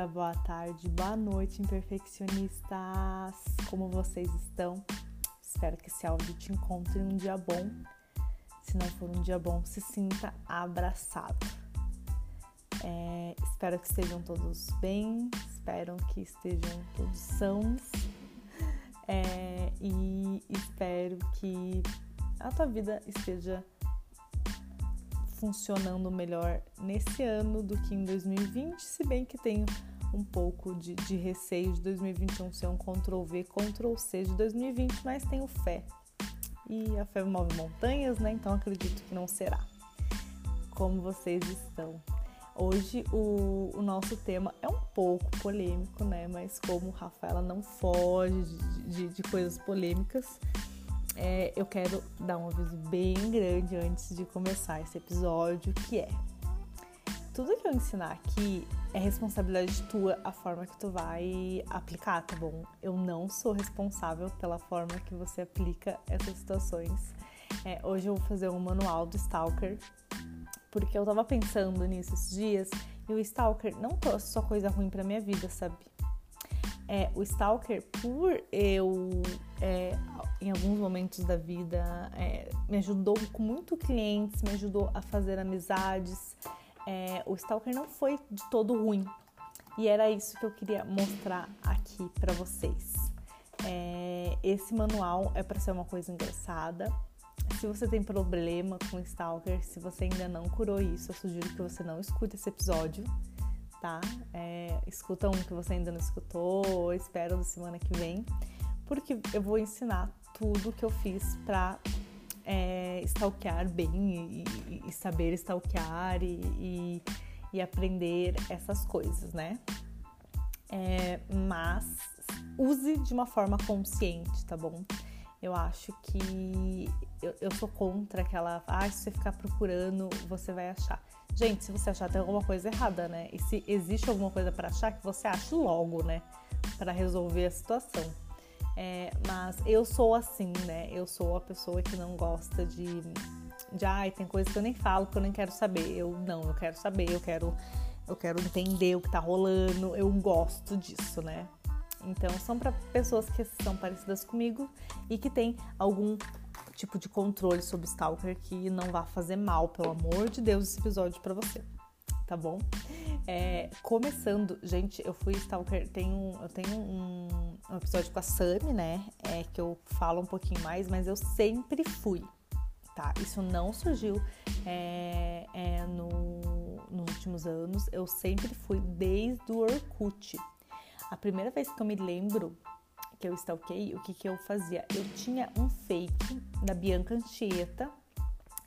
dia, boa tarde, boa noite, imperfeccionistas! Como vocês estão? Espero que esse áudio te encontre um dia bom. Se não for um dia bom, se sinta abraçado. É, espero que estejam todos bem, espero que estejam todos sãos é, e espero que a tua vida esteja funcionando melhor nesse ano do que em 2020, se bem que tenho um pouco de, de receio de 2021 ser um Ctrl V, Ctrl C de 2020, mas tenho fé. E a fé move montanhas, né? Então acredito que não será. Como vocês estão? Hoje o, o nosso tema é um pouco polêmico, né? Mas como Rafaela não foge de, de, de coisas polêmicas, é, eu quero dar um aviso bem grande antes de começar esse episódio, que é tudo que eu ensinar aqui é responsabilidade tua a forma que tu vai aplicar, tá bom? Eu não sou responsável pela forma que você aplica essas situações. É, hoje eu vou fazer um manual do Stalker, porque eu tava pensando nisso esses dias e o Stalker não trouxe só coisa ruim pra minha vida, sabe? É, o Stalker, por eu é, em alguns momentos da vida, é, me ajudou com muito clientes, me ajudou a fazer amizades. É, o Stalker não foi de todo ruim e era isso que eu queria mostrar aqui para vocês. É, esse manual é para ser uma coisa engraçada. Se você tem problema com Stalker, se você ainda não curou isso, eu sugiro que você não escute esse episódio, tá? É, escuta um que você ainda não escutou, ou espera da semana que vem, porque eu vou ensinar tudo que eu fiz para é, stalkear bem e, e saber stalkear e, e, e, aprender essas coisas, né? É, mas use de uma forma consciente, tá bom? Eu acho que eu, eu sou contra aquela, ah, se você ficar procurando, você vai achar. Gente, se você achar tem alguma coisa errada, né? E se existe alguma coisa para achar, que você ache logo, né? Para resolver a situação. É, mas eu sou assim, né? Eu sou a pessoa que não gosta de. de ai, tem coisas que eu nem falo, que eu nem quero saber. Eu não, eu quero saber, eu quero, eu quero entender o que tá rolando, eu gosto disso, né? Então são para pessoas que são parecidas comigo e que tem algum tipo de controle sobre Stalker que não vá fazer mal, pelo amor de Deus, esse episódio para você, tá bom? É, começando, gente, eu fui stalker, tenho, eu tenho um, um episódio com a Sami, né? É, que eu falo um pouquinho mais, mas eu sempre fui, tá? Isso não surgiu é, é, no, nos últimos anos, eu sempre fui desde o Orkut. A primeira vez que eu me lembro que eu stalkei, o que, que eu fazia? Eu tinha um fake da Bianca Anchieta,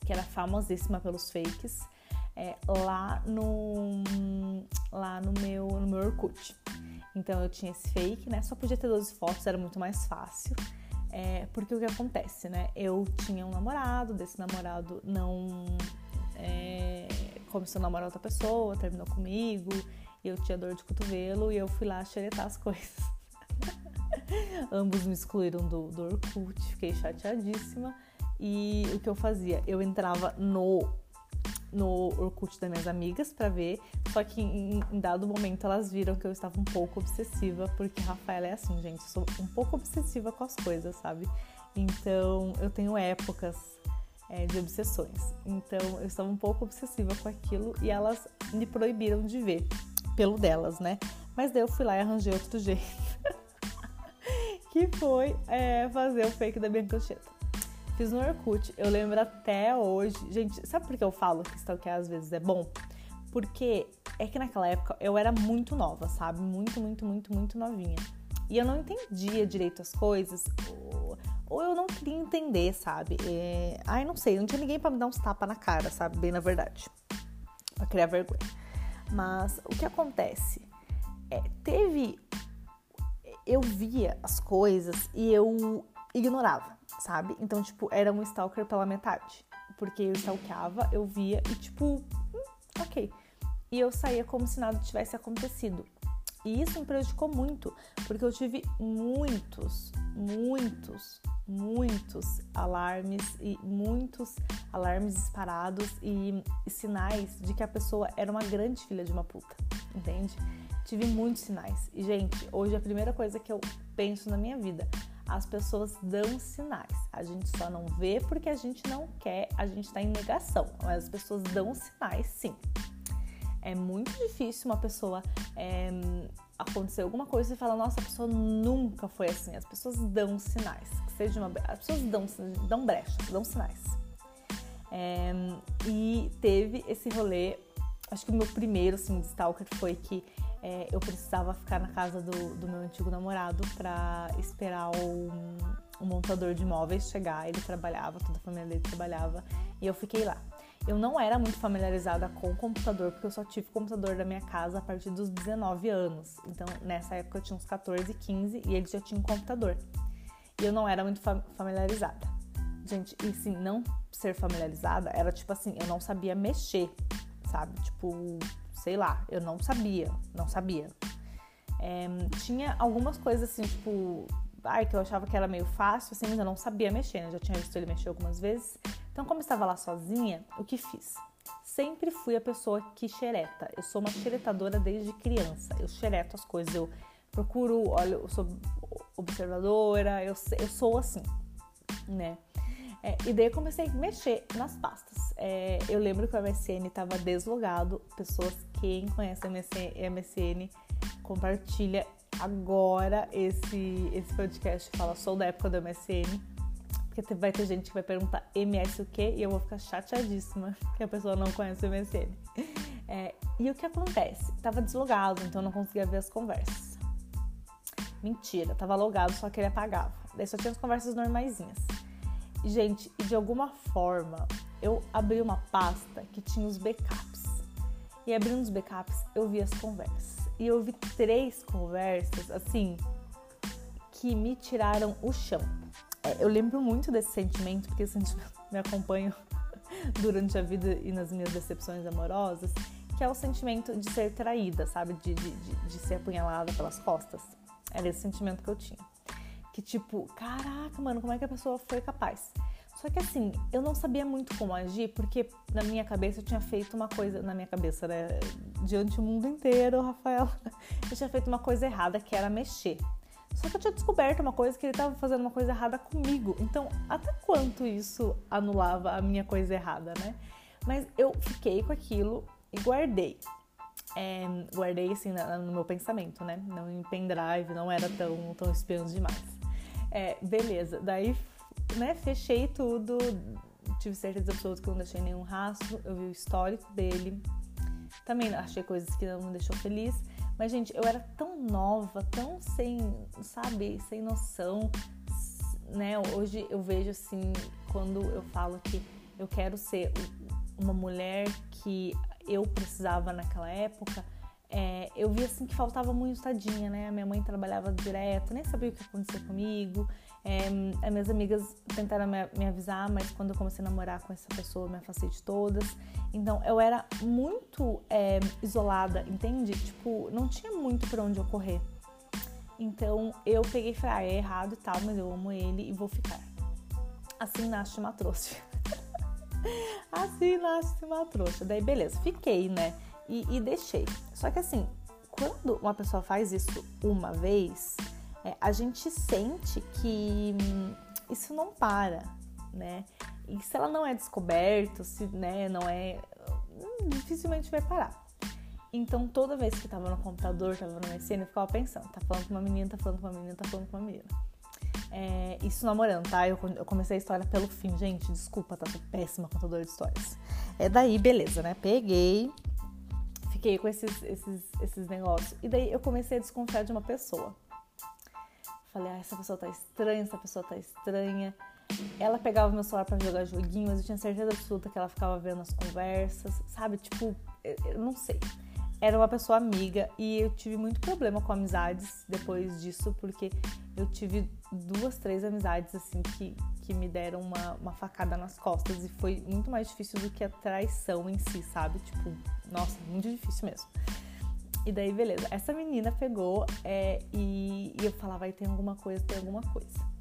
que era famosíssima pelos fakes, é, lá no lá no meu no meu Orkut. Então eu tinha esse fake, né? Só podia ter 12 fotos, era muito mais fácil. É, porque o que acontece, né? Eu tinha um namorado, desse namorado não é, começou a namorar outra pessoa, terminou comigo, eu tinha dor de cotovelo e eu fui lá xeretar as coisas. Ambos me excluíram do, do Orkut, fiquei chateadíssima. E o que eu fazia? Eu entrava no no Orkut das minhas amigas para ver, só que em, dado momento elas viram que eu estava um pouco obsessiva, porque Rafaela é assim, gente, eu sou um pouco obsessiva com as coisas, sabe? Então eu tenho épocas é, de obsessões. Então eu estava um pouco obsessiva com aquilo e elas me proibiram de ver, pelo delas, né? Mas daí eu fui lá e arranjei outro jeito. que foi é, fazer o fake da Bianca Cheta. Fiz no Orkut, eu lembro até hoje. Gente, sabe por que eu falo que stalkear às vezes é bom? Porque é que naquela época eu era muito nova, sabe? Muito, muito, muito, muito novinha. E eu não entendia direito as coisas, ou, ou eu não queria entender, sabe? É... Ai, não sei, não tinha ninguém para me dar uns tapas na cara, sabe? Bem na verdade. Pra criar vergonha. Mas o que acontece? É, teve. Eu via as coisas e eu ignorava sabe? Então, tipo, era um stalker pela metade. Porque eu stalkeava, eu via e, tipo, hum, ok. E eu saía como se nada tivesse acontecido. E isso me prejudicou muito, porque eu tive muitos, muitos, muitos alarmes e muitos alarmes disparados e, e sinais de que a pessoa era uma grande filha de uma puta, entende? Tive muitos sinais. E, gente, hoje a primeira coisa que eu penso na minha vida, as pessoas dão sinais. A gente só não vê porque a gente não quer, a gente tá em negação. Mas as pessoas dão sinais, sim. É muito difícil uma pessoa é, acontecer alguma coisa e falar, nossa, a pessoa nunca foi assim. As pessoas dão sinais. Que seja uma, as pessoas dão, dão brechas, dão sinais. É, e teve esse rolê, acho que o meu primeiro assim, de stalker foi que é, eu precisava ficar na casa do, do meu antigo namorado para esperar o, o, montador de imóveis chegar. Ele trabalhava, toda a família dele trabalhava e eu fiquei lá. Eu não era muito familiarizada com o computador, porque eu só tive computador da minha casa a partir dos 19 anos. Então, nessa época eu tinha uns 14, 15 e ele já tinha um computador. E eu não era muito familiarizada. Gente, e sim, não ser familiarizada era tipo assim, eu não sabia mexer, sabe? Tipo, sei lá, eu não sabia, não sabia. É, tinha algumas coisas assim, tipo, ai, que eu achava que era meio fácil, assim, mas eu não sabia mexer, né? Já tinha visto ele mexer algumas vezes. Então, como eu estava lá sozinha, o que fiz? Sempre fui a pessoa que xereta. Eu sou uma xeretadora desde criança. Eu xereto as coisas, eu procuro, olha, eu sou observadora, eu, eu sou assim, né? É, e daí eu comecei a mexer nas pastas. É, eu lembro que o MSN estava deslogado. Pessoas, quem conhece MSN, MSN compartilha agora esse, esse podcast. Fala, sou da época do MSN. Porque vai ter gente que vai perguntar MS o quê? E eu vou ficar chateadíssima que a pessoa não conhece o MSN. É, e o que acontece? Tava deslogado, então não conseguia ver as conversas. Mentira, tava logado, só que ele apagava. Daí só tinha as conversas normaisinhas. Gente, de alguma forma eu abri uma pasta que tinha os backups. E abrindo os backups, eu vi as conversas. E eu vi três conversas, assim, que me tiraram o chão. É, eu lembro muito desse sentimento, porque esse sentimento me acompanha durante a vida e nas minhas decepções amorosas, que é o sentimento de ser traída, sabe? De, de, de, de ser apunhalada pelas costas. Era esse sentimento que eu tinha que tipo, caraca, mano, como é que a pessoa foi capaz? Só que assim, eu não sabia muito como agir, porque na minha cabeça eu tinha feito uma coisa, na minha cabeça, né, diante do mundo inteiro, Rafael, eu tinha feito uma coisa errada, que era mexer. Só que eu tinha descoberto uma coisa que ele estava fazendo uma coisa errada comigo. Então, até quanto isso anulava a minha coisa errada, né? Mas eu fiquei com aquilo e guardei. É, guardei assim no meu pensamento, né? Não em pendrive, não era tão, tão espiando demais. É, beleza. Daí, né, fechei tudo. Tive certeza absoluta que não deixei nenhum rastro. Eu vi o histórico dele. Também achei coisas que não me deixou feliz. Mas, gente, eu era tão nova, tão sem, sabe, sem noção, né? Hoje eu vejo assim, quando eu falo que eu quero ser uma mulher que eu precisava naquela época, é, eu vi assim que faltava muito tadinha, né? Minha mãe trabalhava direto, nem sabia o que acontecia comigo. É, as minhas amigas tentaram me, me, avisar, mas quando eu comecei a namorar com essa pessoa, me afastei de todas. Então eu era muito é, isolada, entende? Tipo, não tinha muito para onde eu correr. Então eu peguei e falei, ah, é errado e tal, mas eu amo ele e vou ficar. Assim nasce uma trouxa. assim nasce uma trouxa. Daí beleza, fiquei, né? E, e deixei. Só que assim, quando uma pessoa faz isso uma vez, é, a gente sente que hum, isso não para, né? E se ela não é descoberto, se né, não é. Hum, dificilmente vai parar. Então, toda vez que tava no computador, tava no MSN, eu ficava pensando: tá falando com uma menina, tá falando com uma menina, tá falando com uma menina. É, isso namorando, tá? Eu, eu, comecei a história pelo fim, gente. Desculpa, tá? Sou péssima contadora de histórias. É daí, beleza, né? Peguei, fiquei com esses, esses, esses negócios. E daí eu comecei a desconfiar de uma pessoa. Falei, ah, essa pessoa tá estranha, essa pessoa tá estranha. Ela pegava meu celular para jogar joguinhos, eu tinha certeza absoluta que ela ficava vendo as conversas, sabe? Tipo, eu não sei. Era uma pessoa amiga e eu tive muito problema com amizades depois disso, porque eu tive duas, três amizades assim que, que me deram uma, uma facada nas costas e foi muito mais difícil do que a traição em si, sabe? Tipo, nossa, muito difícil mesmo. E daí, beleza. Essa menina pegou é, e, e, eu falava, vai ter alguma coisa, tem alguma coisa.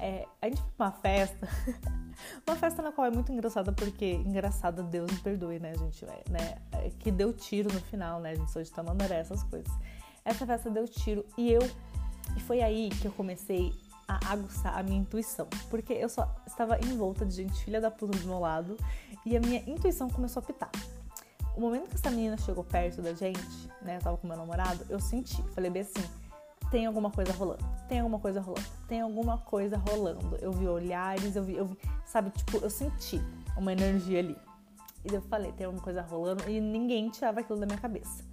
É, a gente foi uma festa, uma festa na qual é muito engraçada, porque, engraçada, Deus me perdoe, né, gente? Né, é, que deu tiro no final, né? A gente sou de Tamandaré, essas coisas. Essa festa deu tiro e eu. E foi aí que eu comecei a aguçar a minha intuição. Porque eu só estava envolta de gente filha da puta do meu lado e a minha intuição começou a pitar. O momento que essa menina chegou perto da gente, né, eu tava com meu namorado, eu senti, falei bem assim, tem alguma coisa rolando, tem alguma coisa rolando, tem alguma coisa rolando. Eu vi olhares, eu vi, eu vi, sabe, tipo, eu senti uma energia ali. E eu falei, tem alguma coisa rolando e ninguém tirava aquilo da minha cabeça.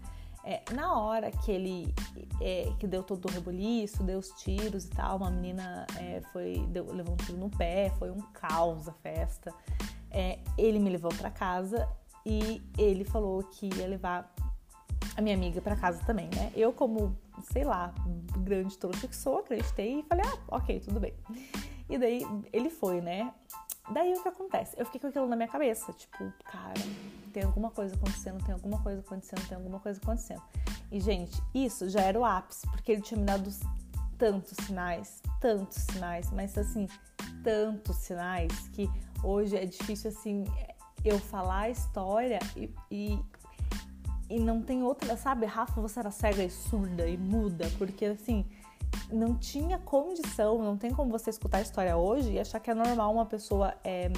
É, na hora que ele é, que deu todo o reboliço, deu os tiros e tal, uma menina é, foi deu, levou um tiro no pé, foi um caos a festa. É, ele me levou para casa e ele falou que ia levar a minha amiga para casa também, né? Eu como sei lá grande trouxa que sou, acreditei e falei ah ok tudo bem. E daí ele foi, né? Daí o que acontece? Eu fiquei com aquilo na minha cabeça, tipo, cara, tem alguma coisa acontecendo, tem alguma coisa acontecendo, tem alguma coisa acontecendo. E, gente, isso já era o ápice, porque ele tinha me dado tantos sinais, tantos sinais, mas assim, tantos sinais que hoje é difícil, assim, eu falar a história e, e, e não tem outra, sabe? Rafa, você era cega e surda e muda, porque assim não tinha condição, não tem como você escutar a história hoje e achar que é normal uma pessoa é,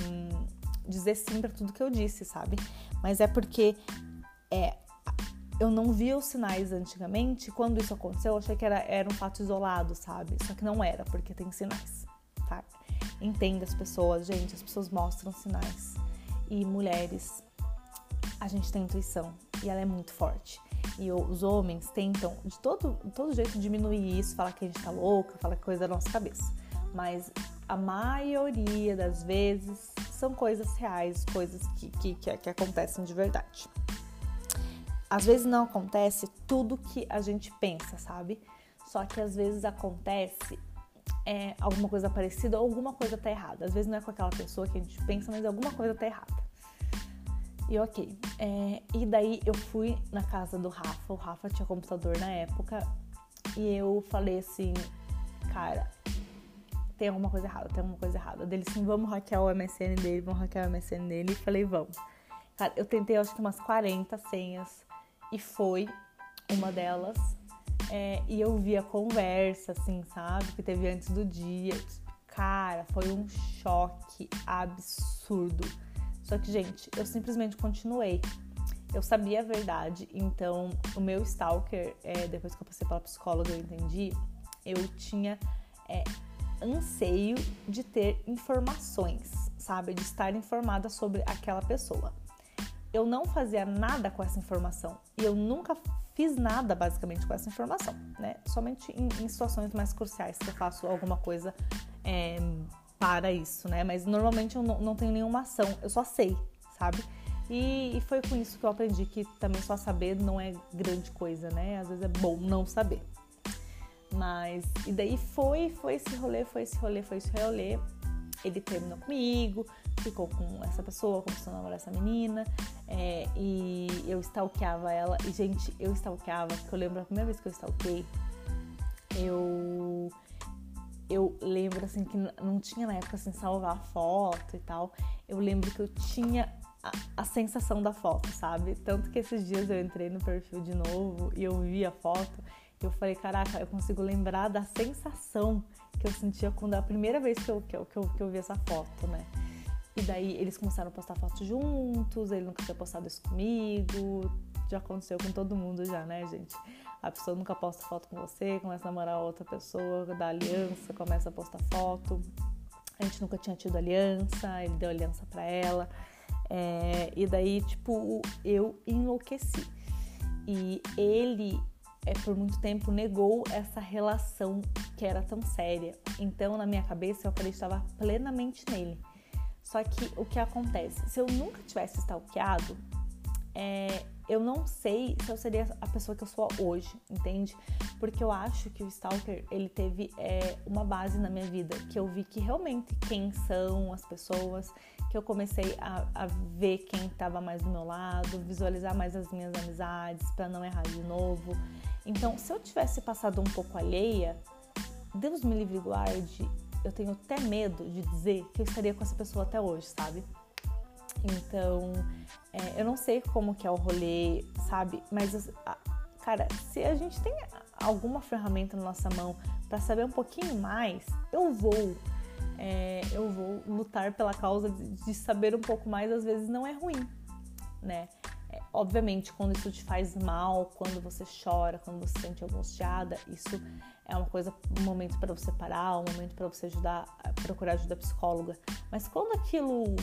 dizer sim para tudo que eu disse, sabe? Mas é porque é, eu não via os sinais antigamente. Quando isso aconteceu, eu achei que era, era um fato isolado, sabe? Só que não era, porque tem sinais, tá? Entenda as pessoas, gente, as pessoas mostram sinais. E mulheres, a gente tem intuição e ela é muito forte. E os homens tentam de todo, todo jeito diminuir isso, falar que a gente tá louca, falar coisa da nossa cabeça. Mas a maioria das vezes são coisas reais, coisas que, que, que, que acontecem de verdade. Às vezes não acontece tudo que a gente pensa, sabe? Só que às vezes acontece é, alguma coisa parecida ou alguma coisa tá errada. Às vezes não é com aquela pessoa que a gente pensa, mas alguma coisa tá errada. E ok. É, e daí eu fui na casa do Rafa. O Rafa tinha computador na época. E eu falei assim, cara, tem alguma coisa errada, tem alguma coisa errada. Dele assim, vamos hackear o MSN dele, vamos hackear o MSN dele. E falei, vamos. Cara, eu tentei acho que umas 40 senhas. E foi uma delas. É, e eu vi a conversa, assim, sabe? Que teve antes do dia. Cara, foi um choque absurdo só que, gente, eu simplesmente continuei. Eu sabia a verdade, então o meu stalker, é, depois que eu passei pela psicóloga, eu entendi, eu tinha é, anseio de ter informações, sabe? De estar informada sobre aquela pessoa. Eu não fazia nada com essa informação e eu nunca fiz nada basicamente com essa informação, né? Somente em, em situações mais cruciais que eu faço alguma coisa é, para isso, né? Mas normalmente eu não, não tenho nenhuma ação, eu só sei, sabe? E, e, foi com isso que eu aprendi que também só saber não é grande coisa, né? Às vezes é bom não saber. Mas, e daí foi, foi esse rolê, foi esse rolê, foi esse rolê. Ele terminou comigo, ficou com essa pessoa, começou a namorar essa menina, é, e eu stalkeava ela. E, gente, eu stalkeava, porque eu lembro a primeira vez que eu stalkei, eu eu lembro assim que não tinha na época assim salvar foto e tal. Eu lembro que eu tinha a, a, sensação da foto, sabe? Tanto que esses dias eu entrei no perfil de novo e eu vi a foto, eu falei, caraca, eu consigo lembrar da sensação que eu sentia quando a primeira vez que eu, que eu, que eu, que eu vi essa foto, né? E daí eles começaram a postar fotos juntos, ele nunca tinha postado isso comigo, já aconteceu com todo mundo já, né, gente? A pessoa nunca posta foto com você, começa a namorar outra pessoa, dá aliança, começa a postar foto. A gente nunca tinha tido aliança, ele deu aliança para ela. É, e daí, tipo, eu enlouqueci. E ele, é, por muito tempo, negou essa relação que era tão séria. Então, na minha cabeça, eu acreditava plenamente nele. Só que o que acontece? Se eu nunca tivesse stalkeado, é, eu não sei se eu seria a pessoa que eu sou hoje, entende? Porque eu acho que o Stalker, ele teve é, uma base na minha vida, que eu vi que realmente quem são as pessoas, que eu comecei a, a ver quem estava mais do meu lado, visualizar mais as minhas amizades para não errar de novo. Então, se eu tivesse passado um pouco alheia, Deus me livre e guarde, eu tenho até medo de dizer que eu estaria com essa pessoa até hoje, sabe? Então, é, eu não sei como que é o rolê, sabe? Mas, cara, se a gente tem alguma ferramenta na nossa mão para saber um pouquinho mais, eu vou. É, eu vou lutar pela causa de, saber um pouco mais, às vezes não é ruim, né? É, obviamente, quando isso te faz mal, quando você chora, quando você se sente angustiada, isso é uma coisa, um momento para você parar, um momento para você ajudar, procurar ajuda psicóloga. Mas quando aquilo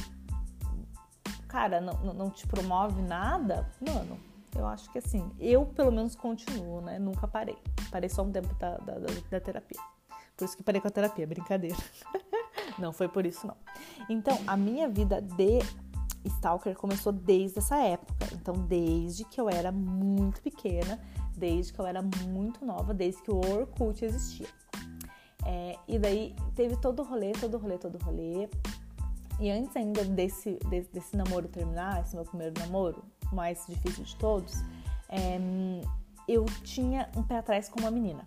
cara, não, não te promove nada, mano, eu acho que assim, eu pelo menos continuo, né? Nunca parei. Parei só um tempo da, da, da terapia. Por isso que parei com a terapia, brincadeira. não foi por isso, não. Então, a minha vida de Stalker começou desde essa época. Então, desde que eu era muito pequena, desde que eu era muito nova, desde que o Orkut existia. É, e daí teve todo o rolê, todo o rolê, todo o rolê. E antes ainda desse, desse, desse, namoro terminar, esse meu primeiro namoro, mais difícil de todos, é, eu tinha um pé atrás com uma menina.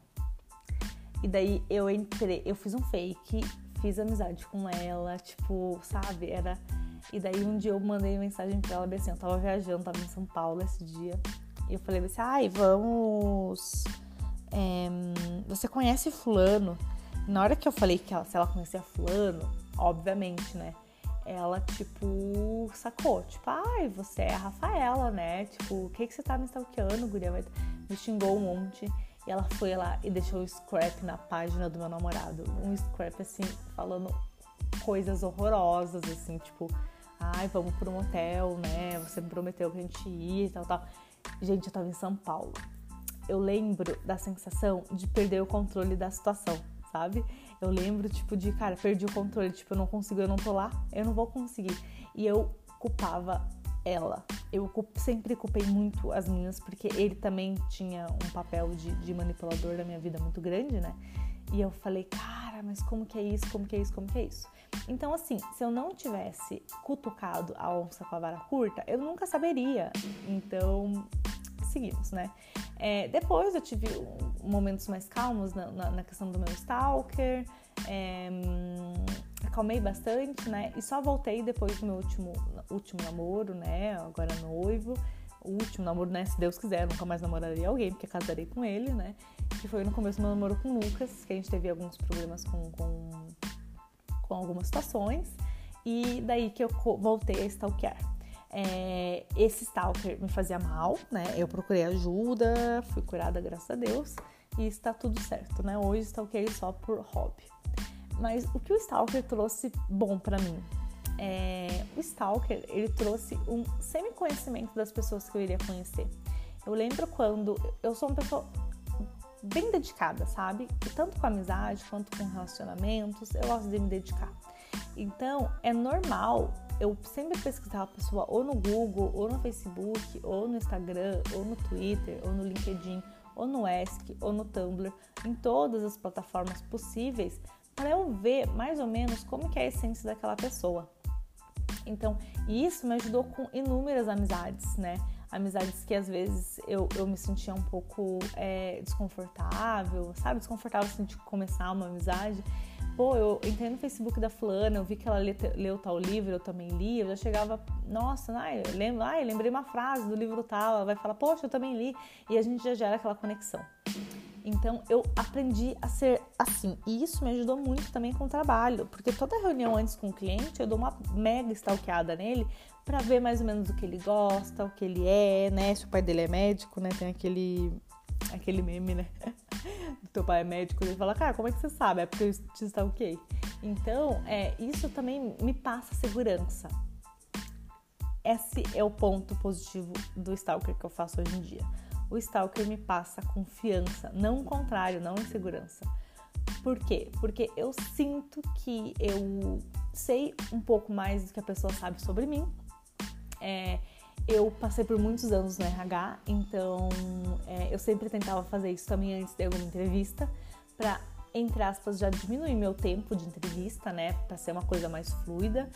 E daí eu entrei, eu fiz um fake, fiz amizade com ela, tipo, sabe? Era. E daí um dia eu mandei mensagem pra ela, assim, eu tava viajando, tava em São Paulo esse dia. E eu falei assim, ai, vamos. É, você conhece fulano? Na hora que eu falei que ela, se ela conhecia fulano, obviamente, né? Ela, tipo, sacou. Tipo, ai, você é a Rafaela, né? Tipo, o que, que você tá me stalkeando, guria? Me xingou um monte. E ela foi lá e deixou o scrap na página do meu namorado. Um scrap, assim, falando coisas horrorosas, assim, tipo, ai, vamos pro motel, né? Você me prometeu que a gente ia e tal, tal. Gente, eu tava em São Paulo. Eu lembro da sensação de perder o controle da situação, sabe? Eu lembro, tipo, de, cara, perdi o controle, tipo, eu não consigo, eu não tô lá, eu não vou conseguir. E eu culpava ela. Eu sempre culpei muito as meninas, porque ele também tinha um papel de, de manipulador na minha vida muito grande, né? E eu falei, cara, mas como que é isso? Como que é isso? Como que é isso? Então, assim, se eu não tivesse cutucado a onça com a vara curta, eu nunca saberia. Então, seguimos, né? É, depois eu tive momentos mais calmos na, na, na questão do meu stalker, é, acalmei bastante, né? E só voltei depois do meu último, último namoro, né? Agora noivo. O último namoro, né? Se Deus quiser, nunca mais namoraria alguém, porque casarei com ele, né? Que foi no começo do meu namoro com o Lucas, que a gente teve alguns problemas com, com, com algumas situações. E daí que eu voltei a stalkear. É, esse stalker me fazia mal, né? Eu procurei ajuda, fui curada, graças a Deus, e está tudo certo, né? Hoje stalkeio só por hobby. Mas o que o stalker trouxe bom para mim? É, o stalker ele trouxe um semi-conhecimento das pessoas que eu iria conhecer. Eu lembro quando eu sou uma pessoa bem dedicada, sabe? tanto com amizade quanto com relacionamentos, eu gosto de me dedicar. Então, é normal eu sempre pesquisava a pessoa ou no Google, ou no Facebook, ou no Instagram, ou no Twitter, ou no LinkedIn, ou no Ask, ou no Tumblr, em todas as plataformas possíveis, para eu ver mais ou menos como que é a essência daquela pessoa. Então, isso me ajudou com inúmeras amizades, né? Amizades que às vezes eu, eu me sentia um pouco é, desconfortável, sabe? Desconfortável assim, de começar uma amizade pô, eu entrei no Facebook da fulana, eu vi que ela leu tal livro, eu também li, eu já chegava, nossa, ai, eu lembro, ai, lembrei uma frase do livro tal, ela vai falar, poxa, eu também li, e a gente já gera aquela conexão. Então eu aprendi a ser assim, e isso me ajudou muito também com o trabalho, porque toda reunião antes com o cliente eu dou uma mega stalkeada nele para ver mais ou menos o que ele gosta, o que ele é, né? Se o pai dele é médico, né? Tem aquele aquele meme, né? teu pai é médico, ele fala, cara, como é que você sabe? É porque eu te stalkeei. Então, é, isso também me passa segurança. Esse é o ponto positivo do stalker que eu faço hoje em dia. O stalker me passa confiança, não o contrário, não insegurança. Por quê? Porque eu sinto que eu sei um pouco mais do que a pessoa sabe sobre mim. É, eu passei por muitos anos no RH, então é, eu sempre tentava fazer isso também antes de alguma entrevista, para, entre aspas, já diminuir meu tempo de entrevista, né, para ser uma coisa mais fluida.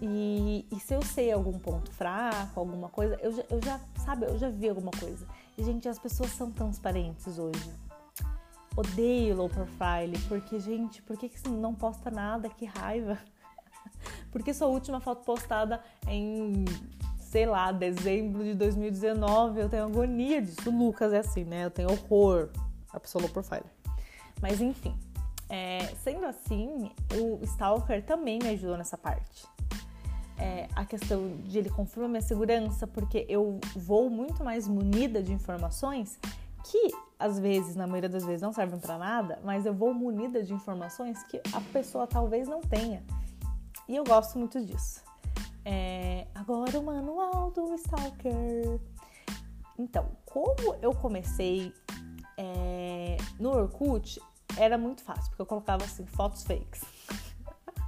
E, e, se eu sei algum ponto fraco, alguma coisa, eu já, eu já, sabe, eu já vi alguma coisa. E, gente, as pessoas são transparentes hoje. Odeio low profile, porque, gente, por que, que você não posta nada? Que raiva! porque sua última foto postada em sei lá, dezembro de 2019, eu tenho agonia disso. O Lucas é assim, né? Eu tenho horror a pessoa low profile. Mas enfim, é, sendo assim, o Stalker também me ajudou nessa parte. É, a questão de ele confirma minha segurança, porque eu vou muito mais munida de informações que às vezes, na maioria das vezes, não servem para nada, mas eu vou munida de informações que a pessoa talvez não tenha. E eu gosto muito disso. É, agora o manual do Stalker. Então, como eu comecei é, no Orkut, era muito fácil, porque eu colocava assim, fotos fakes.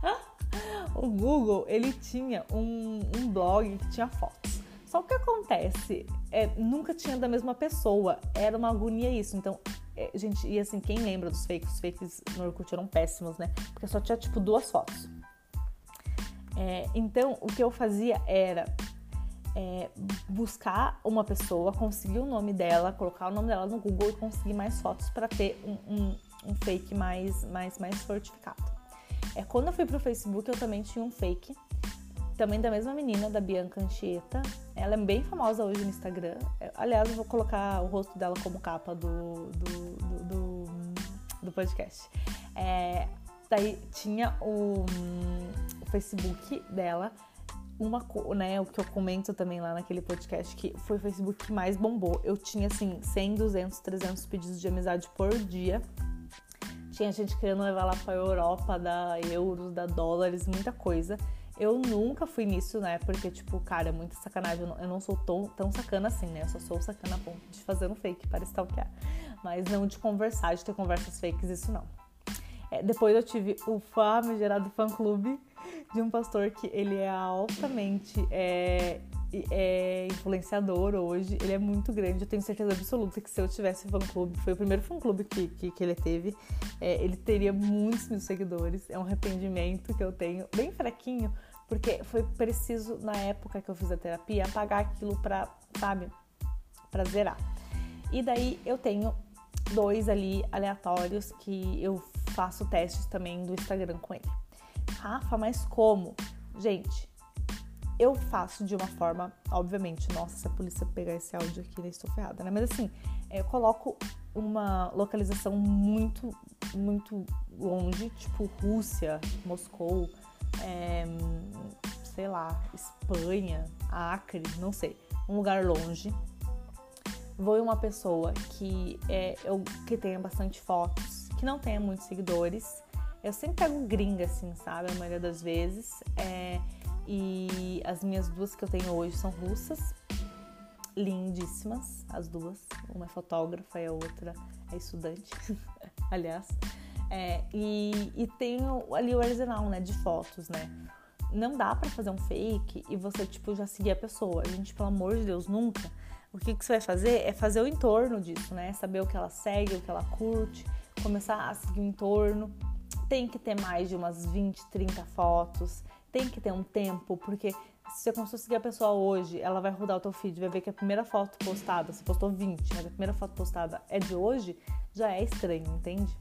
o Google, ele tinha um, um, blog que tinha fotos. Só que o que acontece? É, nunca tinha da mesma pessoa. Era uma agonia isso. Então, é, gente, e assim, quem lembra dos fakes? Os fakes no Orkut eram péssimos, né? Porque só tinha, tipo, duas fotos. É, então, o que eu fazia era é, buscar uma pessoa, conseguir o nome dela, colocar o nome dela no Google e conseguir mais fotos para ter um, um, um, fake mais, mais, mais fortificado. É, quando eu fui pro Facebook, eu também tinha um fake, também da mesma menina, da Bianca Anchieta. Ela é bem famosa hoje no Instagram. É, aliás, eu vou colocar o rosto dela como capa do, do, do, do, do podcast. É, daí tinha o Facebook dela, uma, né, o que eu comento também lá naquele podcast, que foi o Facebook que mais bombou. Eu tinha, assim, 100, 200, 300 pedidos de amizade por dia. Tinha gente querendo levar lá pra Europa, dar euros, dar dólares, muita coisa. Eu nunca fui nisso, né? Porque, tipo, cara, é muita sacanagem. Eu não, eu não sou tão, tão sacana assim, né? Eu só sou sacana a ponto de fazer um fake para stalkear. Mas não de conversar, de ter conversas fakes, isso não. É, depois eu tive o famigerado fã-clube de um pastor que ele é altamente é, é, influenciador hoje, ele é muito grande, eu tenho certeza absoluta que se eu tivesse fã-clube, foi o primeiro fã-clube que, que, que, ele teve, é, ele teria muitos mil seguidores, é um arrependimento que eu tenho, bem fraquinho, porque foi preciso, na época que eu fiz a terapia, apagar aquilo pra, sabe, pra zerar. E daí eu tenho dois ali aleatórios que eu faço testes também do Instagram com ele. Rafa, mas como? Gente, eu faço de uma forma, obviamente, nossa, se a polícia pegar esse áudio aqui, eu estou ferrada, né? Mas assim, eu coloco uma localização muito, muito longe, tipo Rússia, Moscou, é, sei lá, Espanha, Acre, não sei, um lugar longe. Vou em uma pessoa que, é, eu, que tenha bastante fotos, que não tenha muitos seguidores eu sempre pego gringa, assim, sabe? A maioria das vezes. É, e as minhas duas que eu tenho hoje são russas, lindíssimas, as duas. Uma é fotógrafa e a outra é estudante, aliás. É, e, e tenho ali o arsenal, né, de fotos, né? Não dá para fazer um fake e você, tipo, já seguir a pessoa. A gente, pelo amor de Deus, nunca. O que, que você vai fazer é fazer o entorno disso, né? Saber o que ela segue, o que ela curte, começar a seguir o entorno tem que ter mais de umas 20, 30 fotos, tem que ter um tempo, porque se você a seguir a pessoa hoje, ela vai rodar o teu feed, vai ver que a primeira foto postada, você postou 20, mas a primeira foto postada é de hoje, já é estranho, entende?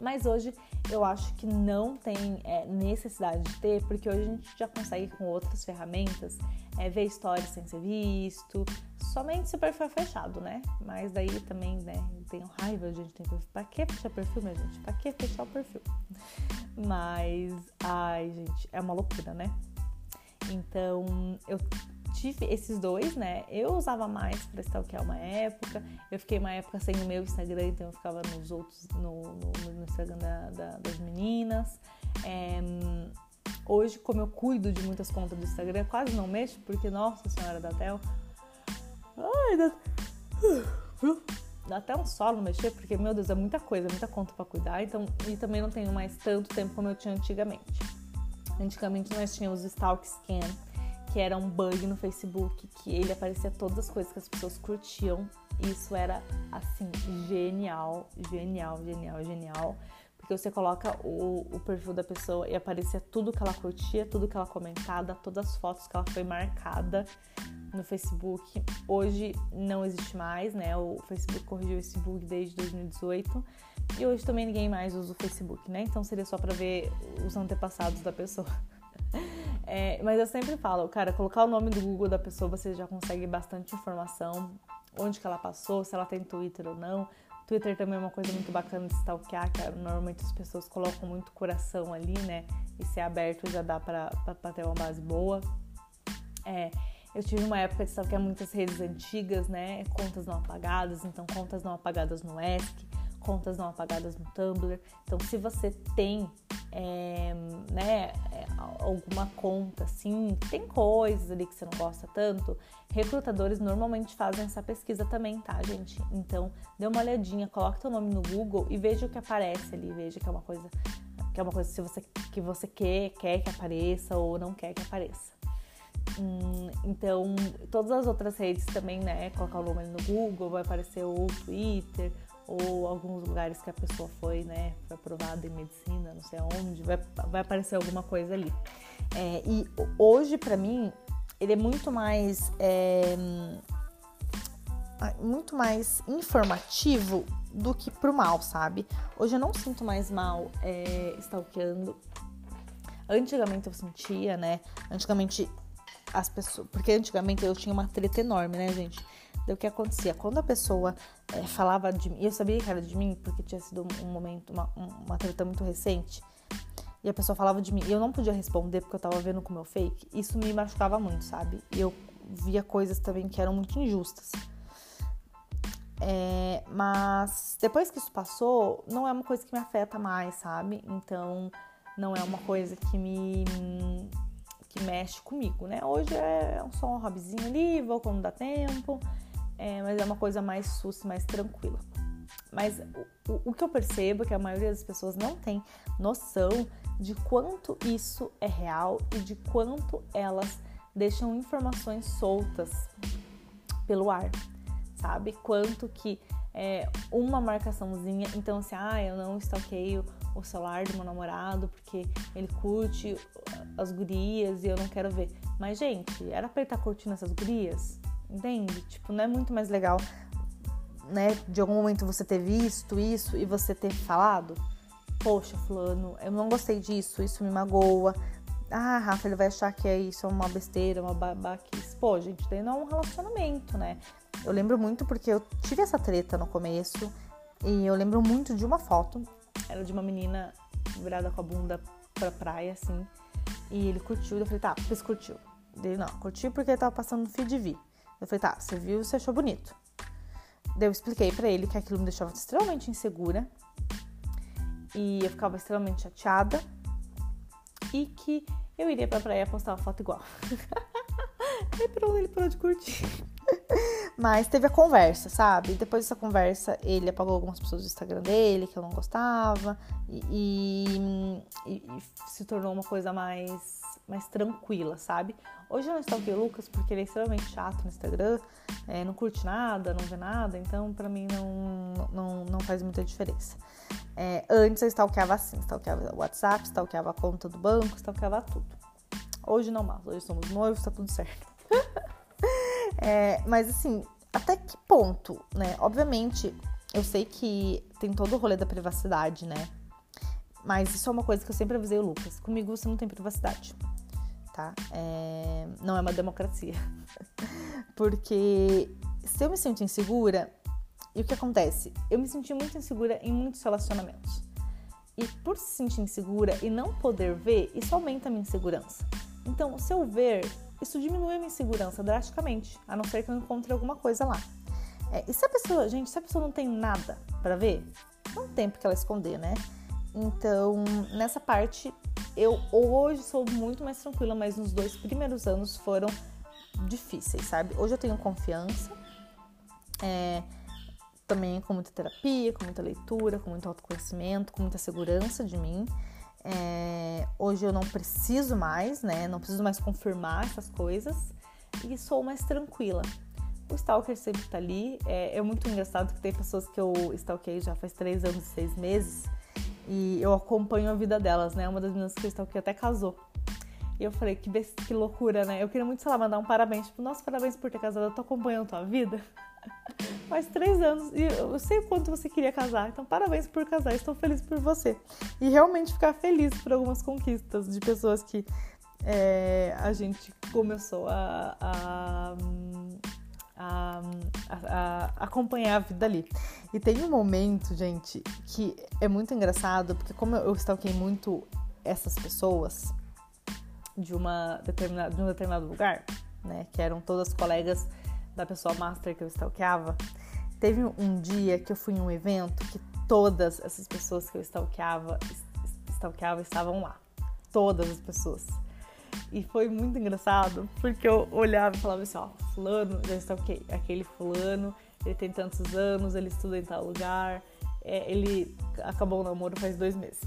Mas hoje eu acho que não tem é, necessidade de ter, porque hoje a gente já consegue com outras ferramentas é, ver histórias sem ser visto, somente se o perfil é fechado, né? Mas daí também, né, tenho raiva gente tem perfil. Pra que fechar perfil, minha gente? Pra que fechar o perfil? Mas, ai, gente, é uma loucura, né? Então, eu tive esses dois, né? Eu usava mais para stalkear uma época. Eu fiquei uma época sem o meu Instagram, então eu ficava nos outros, no, no, no Instagram da, da, das meninas. É, hoje, como eu cuido de muitas contas do Instagram, quase não mexo, porque, nossa senhora da Tel. Ai, dá, dá até um solo mexer, porque, meu Deus, é muita coisa, muita conta para cuidar. Então, e também não tenho mais tanto tempo como eu tinha antigamente. Antigamente nós tínhamos o Stalk Scan que era um bug no Facebook, que ele aparecia todas as coisas que as pessoas curtiam. Isso era assim, genial, genial, genial, genial. Porque você coloca o, o perfil da pessoa e aparecia tudo que ela curtia, tudo que ela comentava, todas as fotos que ela foi marcada no Facebook. Hoje não existe mais, né? O Facebook corrigiu esse bug desde 2018 e hoje também ninguém mais usa o Facebook, né? Então seria só para ver os antepassados da pessoa. É, mas eu sempre falo, cara, colocar o nome do Google da pessoa você já consegue bastante informação, onde que ela passou, se ela tem Twitter ou não. Twitter também é uma coisa muito bacana de stalkear, que normalmente as pessoas colocam muito coração ali, né? E ser aberto já dá pra, pra, pra ter uma base boa. É, eu tive uma época de stalkear muitas redes antigas, né? Contas não apagadas, então contas não apagadas no ESC, contas não apagadas no Tumblr. Então, se você tem é, né, é, alguma conta assim, tem coisas ali que você não gosta tanto, recrutadores normalmente fazem essa pesquisa também, tá, gente? Então, dê uma olhadinha, coloque seu nome no Google e veja o que aparece ali, veja que é uma coisa que é uma coisa se você, que você quer, quer que apareça ou não quer que apareça. Hum, então, todas as outras redes também, né? Colocar o nome no Google, vai aparecer o Twitter, ou alguns lugares que a pessoa foi, né, foi aprovada em medicina, não sei aonde, vai, vai aparecer alguma coisa ali. É, e hoje, para mim, ele é muito mais é, muito mais informativo do que pro mal, sabe? Hoje eu não sinto mais mal é, stalkeando. Antigamente eu sentia, né? Antigamente as pessoas. Porque antigamente eu tinha uma treta enorme, né, gente? O que acontecia? Quando a pessoa é, falava de mim, eu sabia que era de mim, porque tinha sido um momento, uma, uma treta muito recente, e a pessoa falava de mim, e eu não podia responder porque eu tava vendo com o meu fake, isso me machucava muito, sabe? E eu via coisas também que eram muito injustas. É, mas depois que isso passou, não é uma coisa que me afeta mais, sabe? Então, não é uma coisa que me que mexe comigo, né? Hoje é só um hobbyzinho ali, vou quando dá tempo, é, mas é uma coisa mais sussa, mais tranquila. Mas o, o que eu percebo é que a maioria das pessoas não tem noção de quanto isso é real e de quanto elas deixam informações soltas pelo ar, sabe? Quanto que é, uma marcaçãozinha, então assim, ah, eu não stalkeio o celular do meu namorado porque ele curte as gurias e eu não quero ver. Mas, gente, era pra ele estar tá curtindo essas gurias? Entende? Tipo, não é muito mais legal, né? De algum momento você ter visto isso e você ter falado, poxa, fulano, eu não gostei disso, isso me magoa. Ah, Rafa, ele vai achar que é isso, é uma besteira, uma babaquice. Pô, gente, daí não é um relacionamento, né? Eu lembro muito porque eu tive essa treta no começo e eu lembro muito de uma foto. Era de uma menina virada com a bunda pra praia, assim. E ele curtiu. Eu falei, tá, você curtiu? Ele, não, curtiu porque ele tava passando no feed vi. Eu falei, tá, você viu, você achou bonito. Daí eu expliquei para ele que aquilo me deixava extremamente insegura e eu ficava extremamente chateada e que eu iria pra praia postar uma foto igual. Aí pronto, ele parou de curtir. Mas teve a conversa, sabe? Depois dessa conversa, ele apagou algumas pessoas do Instagram dele que eu não gostava e, e, e se tornou uma coisa mais, mais tranquila, sabe? Hoje eu não stalkei o Lucas porque ele é extremamente chato no Instagram, é, não curte nada, não vê nada, então pra mim não, não, não faz muita diferença. É, antes eu stalkeava assim, stalkeava o WhatsApp, stalkeava a conta do banco, stalkeava tudo. Hoje não mais, hoje somos noivos, tá tudo certo. É, mas assim, até que ponto, né? Obviamente, eu sei que tem todo o rolê da privacidade, né? Mas isso é uma coisa que eu sempre avisei o Lucas. Comigo você não tem privacidade, tá? É, não é uma democracia. Porque se eu me sinto insegura, e o que acontece? Eu me senti muito insegura em muitos relacionamentos. E por se sentir insegura e não poder ver, isso aumenta a minha insegurança. Então, se eu ver, isso diminui a minha insegurança drasticamente, a não ser que eu encontre alguma coisa lá. É, e se a pessoa, gente, se a pessoa não tem nada para ver, não tem porque ela esconder, né? Então, nessa parte, eu hoje sou muito mais tranquila, mas nos dois primeiros anos foram difíceis, sabe? Hoje eu tenho confiança, é, também com muita terapia, com muita leitura, com muito autoconhecimento, com muita segurança de mim. É, hoje eu não preciso mais, né? Não preciso mais confirmar essas coisas e sou mais tranquila. O stalker sempre tá ali. É, é muito engraçado que tem pessoas que eu stalkei já faz três anos e seis meses e eu acompanho a vida delas, né? Uma das meninas que eu stalkei até casou. E eu falei, que, que loucura, né? Eu queria muito, sei lá, mandar um parabéns. Tipo, nossa, parabéns por ter casado, eu tô acompanhando tua vida. Faz três anos e eu sei o quanto você queria casar, então parabéns por casar, estou feliz por você. E realmente ficar feliz por algumas conquistas de pessoas que é, a gente começou a, a, a, a, acompanhar a vida ali. E tem um momento, gente, que é muito engraçado, porque como eu stalkei muito essas pessoas, de, uma determinada, de um determinado lugar, né? Que eram todas colegas da pessoa master que eu stalkeava. Teve um dia que eu fui em um evento que todas essas pessoas que eu stalkeava, stalkeava estavam lá. Todas as pessoas. E foi muito engraçado, porque eu olhava e falava assim, ó, fulano, já stalkeei, aquele fulano, ele tem tantos anos, ele estuda em tal lugar, é, ele acabou o namoro faz dois meses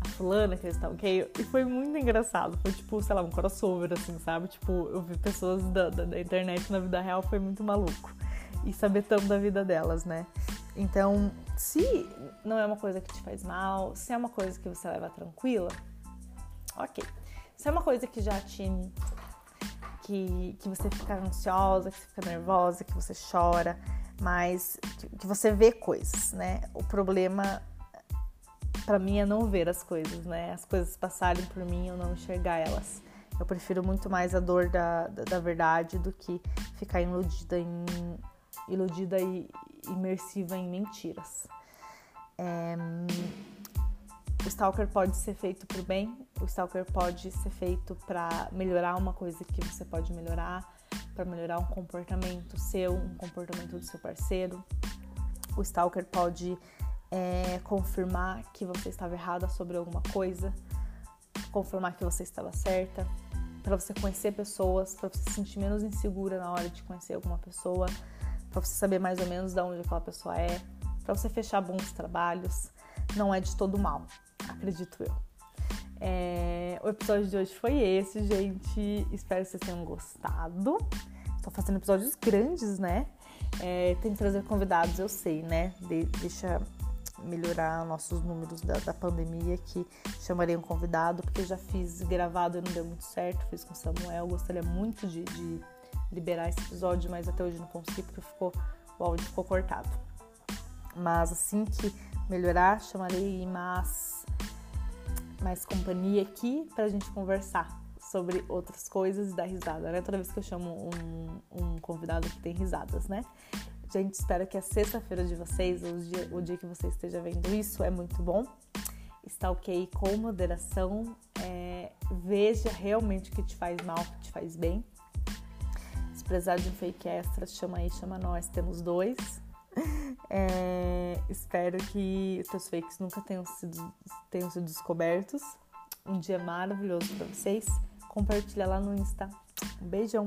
a fulana que estavam, ok? E foi muito engraçado. Foi tipo, sei lá, um crossover, assim, sabe? Tipo, eu vi pessoas da, da, da internet na vida real, foi muito maluco. E saber tanto da vida delas, né? Então, se não é uma coisa que te faz mal, se é uma coisa que você leva tranquila, ok. Se é uma coisa que já te. que, que você fica ansiosa, que você fica nervosa, que você chora, mas que, que você vê coisas, né? O problema para mim é não ver as coisas, né? As coisas passarem por mim, eu não enxergar elas. Eu prefiro muito mais a dor da, da, da verdade do que ficar iludida, em, iludida e imersiva em mentiras. É, o stalker pode ser feito o bem, o stalker pode ser feito para melhorar uma coisa que você pode melhorar, para melhorar um comportamento seu, um comportamento do seu parceiro. O stalker pode é, confirmar que você estava errada sobre alguma coisa, confirmar que você estava certa, para você conhecer pessoas, para você se sentir menos insegura na hora de conhecer alguma pessoa, para você saber mais ou menos de onde aquela pessoa é, para você fechar bons trabalhos. Não é de todo mal, acredito eu. É, o episódio de hoje foi esse, gente. Espero que vocês tenham gostado. Estou fazendo episódios grandes, né? É, tem que trazer convidados, eu sei, né? De, deixa melhorar nossos números da, da pandemia, que chamarei um convidado, porque já fiz gravado e não deu muito certo, fiz com o Samuel, gostaria muito de, de liberar esse episódio, mas até hoje não consegui porque ficou, o áudio ficou cortado. Mas assim que melhorar, chamarei mais, mais companhia aqui pra gente conversar sobre outras coisas e dar risada, né? Toda vez que eu chamo um, um convidado que tem risadas, né? Gente, espero que a sexta-feira de vocês, o dia, o dia que você esteja vendo isso, é muito bom. Está ok com moderação. É, veja realmente o que te faz mal, o que te faz bem. Se precisar de um fake extra, chama aí, chama nós, temos dois. É, espero que os seus fakes nunca tenham sido, tenham sido descobertos. Um dia maravilhoso para vocês. Compartilha lá no Insta. Um beijão!